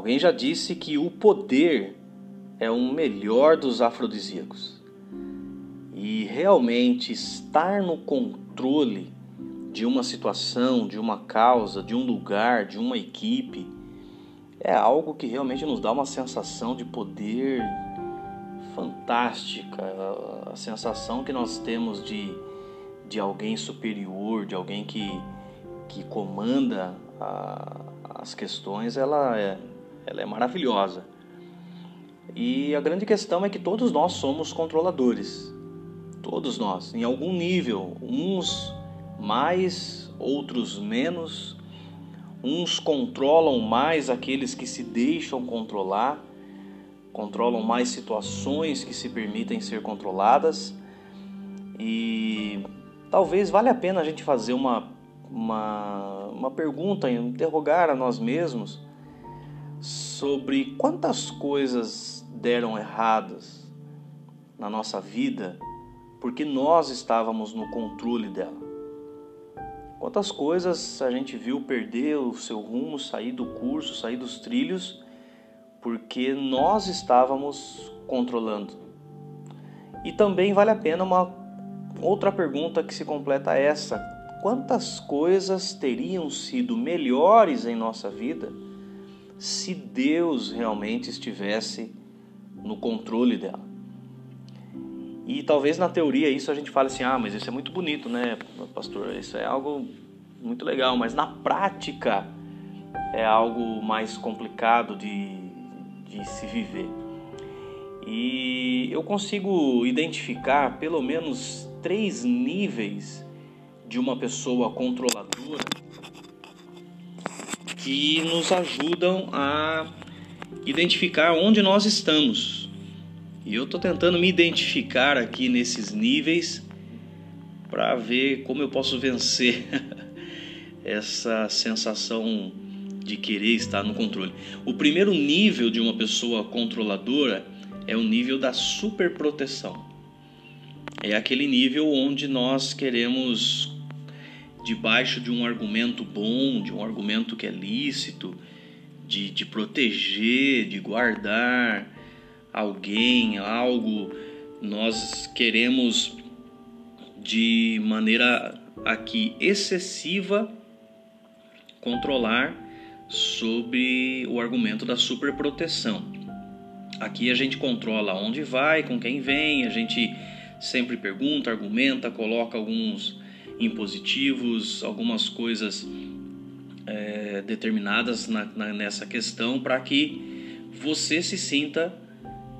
Alguém já disse que o poder é o melhor dos afrodisíacos. E realmente estar no controle de uma situação, de uma causa, de um lugar, de uma equipe, é algo que realmente nos dá uma sensação de poder fantástica, a sensação que nós temos de, de alguém superior, de alguém que, que comanda a, as questões, ela é, ela é maravilhosa. E a grande questão é que todos nós somos controladores. Todos nós, em algum nível, uns mais, outros menos. Uns controlam mais aqueles que se deixam controlar, controlam mais situações que se permitem ser controladas. E talvez valha a pena a gente fazer uma, uma, uma pergunta, interrogar a nós mesmos sobre quantas coisas deram erradas na nossa vida porque nós estávamos no controle dela. Quantas coisas a gente viu perder o seu rumo, sair do curso, sair dos trilhos, porque nós estávamos controlando. E também vale a pena uma outra pergunta que se completa essa: quantas coisas teriam sido melhores em nossa vida? Se Deus realmente estivesse no controle dela. E talvez na teoria isso a gente fale assim: ah, mas isso é muito bonito, né, pastor? Isso é algo muito legal, mas na prática é algo mais complicado de, de se viver. E eu consigo identificar pelo menos três níveis de uma pessoa controladora que nos ajudam a identificar onde nós estamos. E eu estou tentando me identificar aqui nesses níveis para ver como eu posso vencer essa sensação de querer estar no controle. O primeiro nível de uma pessoa controladora é o nível da superproteção. É aquele nível onde nós queremos debaixo de um argumento bom, de um argumento que é lícito, de, de proteger, de guardar alguém, algo, nós queremos de maneira aqui excessiva controlar sobre o argumento da superproteção. Aqui a gente controla onde vai, com quem vem, a gente sempre pergunta, argumenta, coloca alguns impositivos, algumas coisas é, determinadas na, na, nessa questão para que você se sinta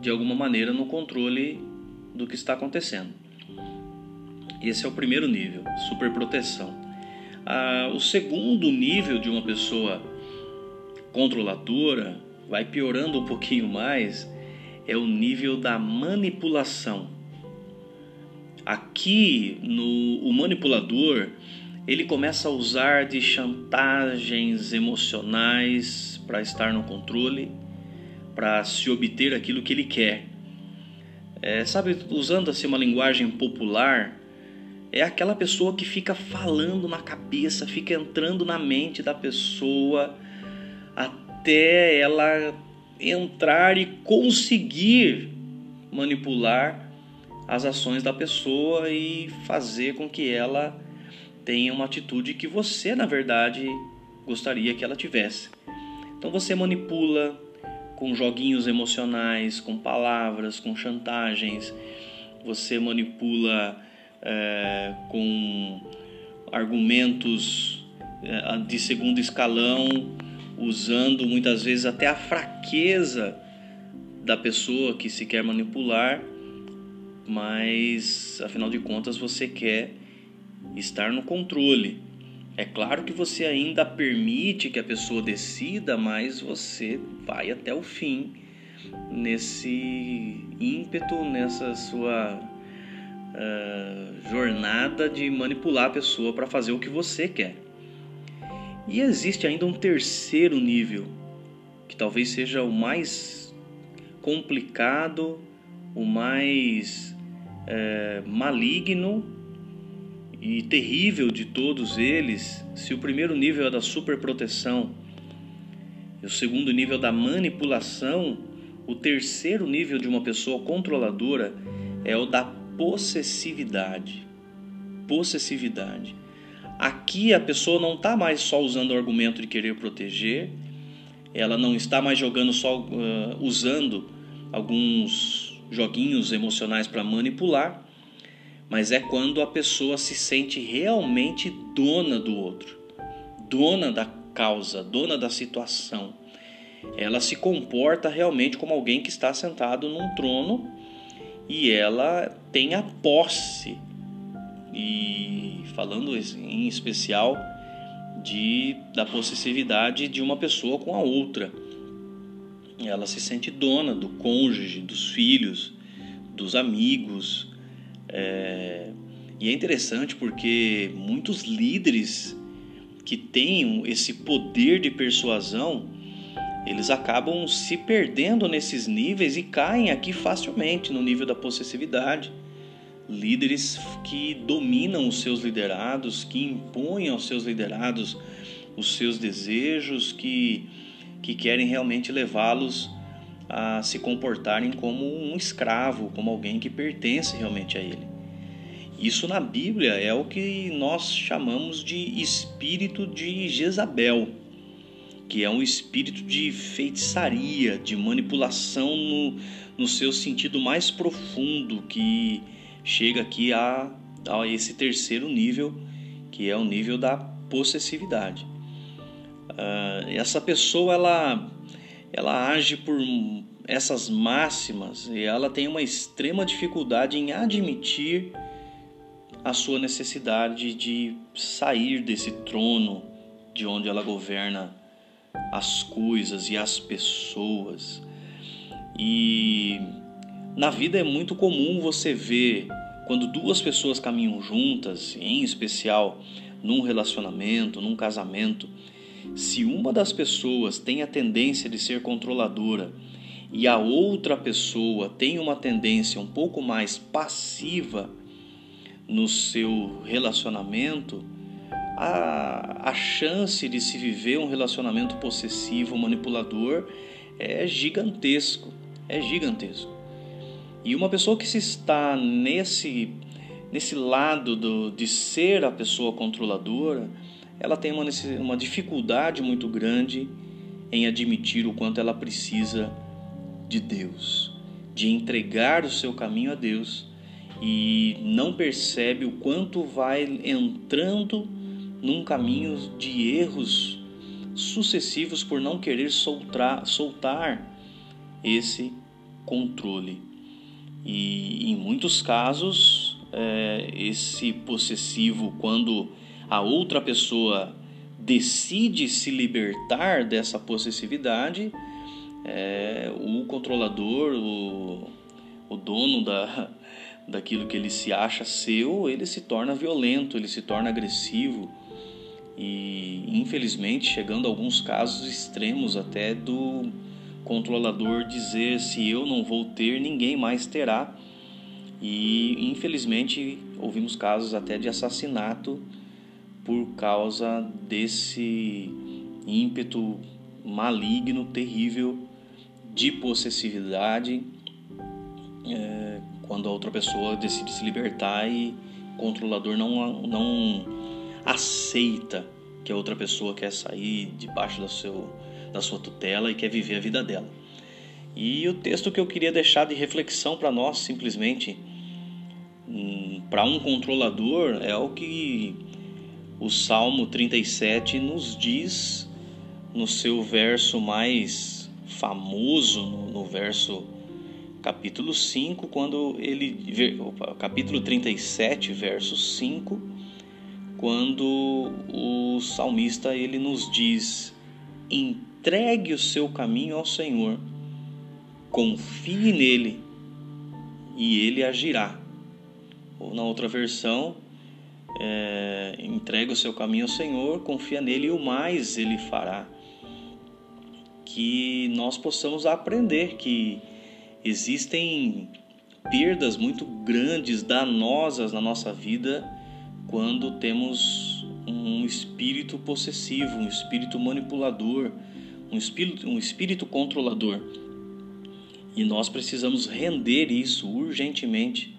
de alguma maneira no controle do que está acontecendo. Esse é o primeiro nível, superproteção. Ah, o segundo nível de uma pessoa controladora vai piorando um pouquinho mais é o nível da manipulação. Aqui no o manipulador ele começa a usar de chantagens emocionais para estar no controle, para se obter aquilo que ele quer. É, sabe, usando assim uma linguagem popular, é aquela pessoa que fica falando na cabeça, fica entrando na mente da pessoa até ela entrar e conseguir manipular as ações da pessoa e fazer com que ela tenha uma atitude que você, na verdade, gostaria que ela tivesse. Então você manipula com joguinhos emocionais, com palavras, com chantagens, você manipula é, com argumentos é, de segundo escalão, usando muitas vezes até a fraqueza da pessoa que se quer manipular mas afinal de contas você quer estar no controle. É claro que você ainda permite que a pessoa decida, mas você vai até o fim nesse ímpeto, nessa sua uh, jornada de manipular a pessoa para fazer o que você quer. E existe ainda um terceiro nível, que talvez seja o mais complicado, o mais é, maligno e terrível de todos eles, se o primeiro nível é da superproteção, o segundo nível da manipulação, o terceiro nível de uma pessoa controladora é o da possessividade. Possessividade. Aqui a pessoa não está mais só usando o argumento de querer proteger, ela não está mais jogando só uh, usando alguns joguinhos emocionais para manipular, mas é quando a pessoa se sente realmente dona do outro, dona da causa, dona da situação. Ela se comporta realmente como alguém que está sentado num trono e ela tem a posse. E falando em especial de da possessividade de uma pessoa com a outra. Ela se sente dona do cônjuge, dos filhos, dos amigos. É... E é interessante porque muitos líderes que têm esse poder de persuasão, eles acabam se perdendo nesses níveis e caem aqui facilmente no nível da possessividade. Líderes que dominam os seus liderados, que impõem aos seus liderados os seus desejos, que, que querem realmente levá-los a se comportarem como um escravo, como alguém que pertence realmente a ele. Isso na Bíblia é o que nós chamamos de espírito de Jezabel, que é um espírito de feitiçaria, de manipulação no, no seu sentido mais profundo, que chega aqui a, a esse terceiro nível, que é o nível da possessividade. Uh, essa pessoa ela, ela age por essas máximas e ela tem uma extrema dificuldade em admitir a sua necessidade de sair desse trono de onde ela governa as coisas e as pessoas. E na vida é muito comum você ver quando duas pessoas caminham juntas, em especial num relacionamento, num casamento, se uma das pessoas tem a tendência de ser controladora e a outra pessoa tem uma tendência um pouco mais passiva no seu relacionamento, a, a chance de se viver um relacionamento possessivo, manipulador, é gigantesco. É gigantesco. E uma pessoa que se está nesse, nesse lado do, de ser a pessoa controladora, ela tem uma, uma dificuldade muito grande em admitir o quanto ela precisa de Deus, de entregar o seu caminho a Deus e não percebe o quanto vai entrando num caminho de erros sucessivos por não querer soltar, soltar esse controle. E em muitos casos, é, esse possessivo, quando a outra pessoa decide se libertar dessa possessividade, é, o controlador, o, o dono da, daquilo que ele se acha seu, ele se torna violento, ele se torna agressivo e infelizmente chegando a alguns casos extremos até do controlador dizer se eu não vou ter, ninguém mais terá. E infelizmente ouvimos casos até de assassinato por causa desse ímpeto maligno, terrível de possessividade. É, quando a outra pessoa decide se libertar e o controlador não, não aceita que a outra pessoa quer sair debaixo da, seu, da sua tutela e quer viver a vida dela. E o texto que eu queria deixar de reflexão para nós, simplesmente, hum, para um controlador, é o que o Salmo 37 nos diz no seu verso mais famoso, no, verso capítulo 5, quando ele capítulo 37, verso 5, quando o salmista ele nos diz: entregue o seu caminho ao Senhor, confie nele e ele agirá. Ou na outra versão, é, entregue o seu caminho ao Senhor, confia nele e o mais ele fará. Que nós possamos aprender que Existem perdas muito grandes, danosas na nossa vida quando temos um espírito possessivo, um espírito manipulador, um espírito, um espírito controlador. E nós precisamos render isso urgentemente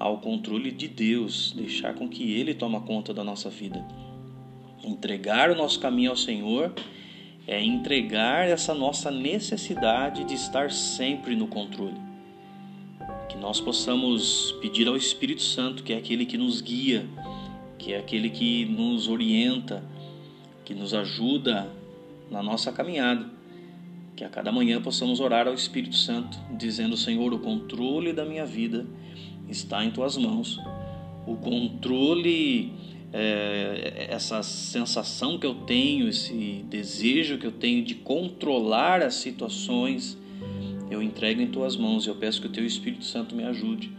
ao controle de Deus, deixar com que Ele tome conta da nossa vida. Entregar o nosso caminho ao Senhor é entregar essa nossa necessidade de estar sempre no controle. Que nós possamos pedir ao Espírito Santo, que é aquele que nos guia, que é aquele que nos orienta, que nos ajuda na nossa caminhada. Que a cada manhã possamos orar ao Espírito Santo, dizendo: Senhor, o controle da minha vida está em tuas mãos. O controle, é, essa sensação que eu tenho, esse desejo que eu tenho de controlar as situações, eu entrego em tuas mãos e eu peço que o teu Espírito Santo me ajude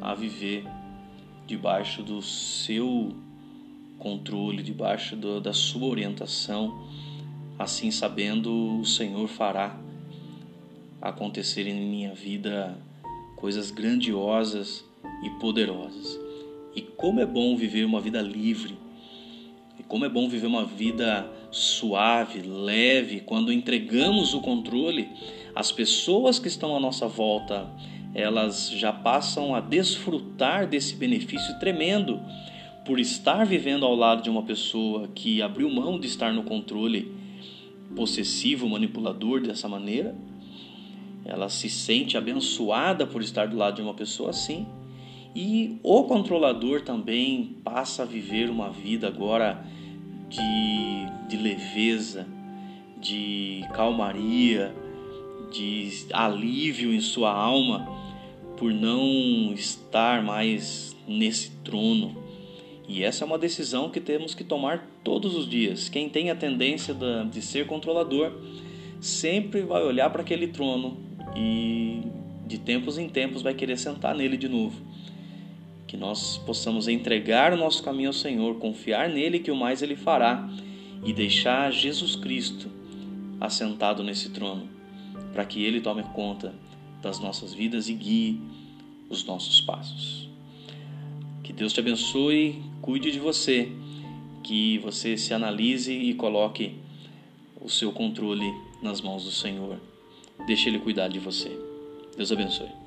a viver debaixo do seu controle, debaixo do, da sua orientação. Assim, sabendo, o Senhor fará acontecer em minha vida coisas grandiosas e poderosas. E como é bom viver uma vida livre. E como é bom viver uma vida suave, leve, quando entregamos o controle, as pessoas que estão à nossa volta, elas já passam a desfrutar desse benefício tremendo por estar vivendo ao lado de uma pessoa que abriu mão de estar no controle possessivo, manipulador dessa maneira. Ela se sente abençoada por estar do lado de uma pessoa assim. E o controlador também passa a viver uma vida agora de, de leveza, de calmaria, de alívio em sua alma por não estar mais nesse trono e essa é uma decisão que temos que tomar todos os dias. Quem tem a tendência de ser controlador sempre vai olhar para aquele trono e de tempos em tempos vai querer sentar nele de novo. Que nós possamos entregar o nosso caminho ao Senhor, confiar nele que o mais ele fará e deixar Jesus Cristo assentado nesse trono, para que ele tome conta das nossas vidas e guie os nossos passos. Que Deus te abençoe, cuide de você, que você se analise e coloque o seu controle nas mãos do Senhor. Deixe Ele cuidar de você. Deus abençoe.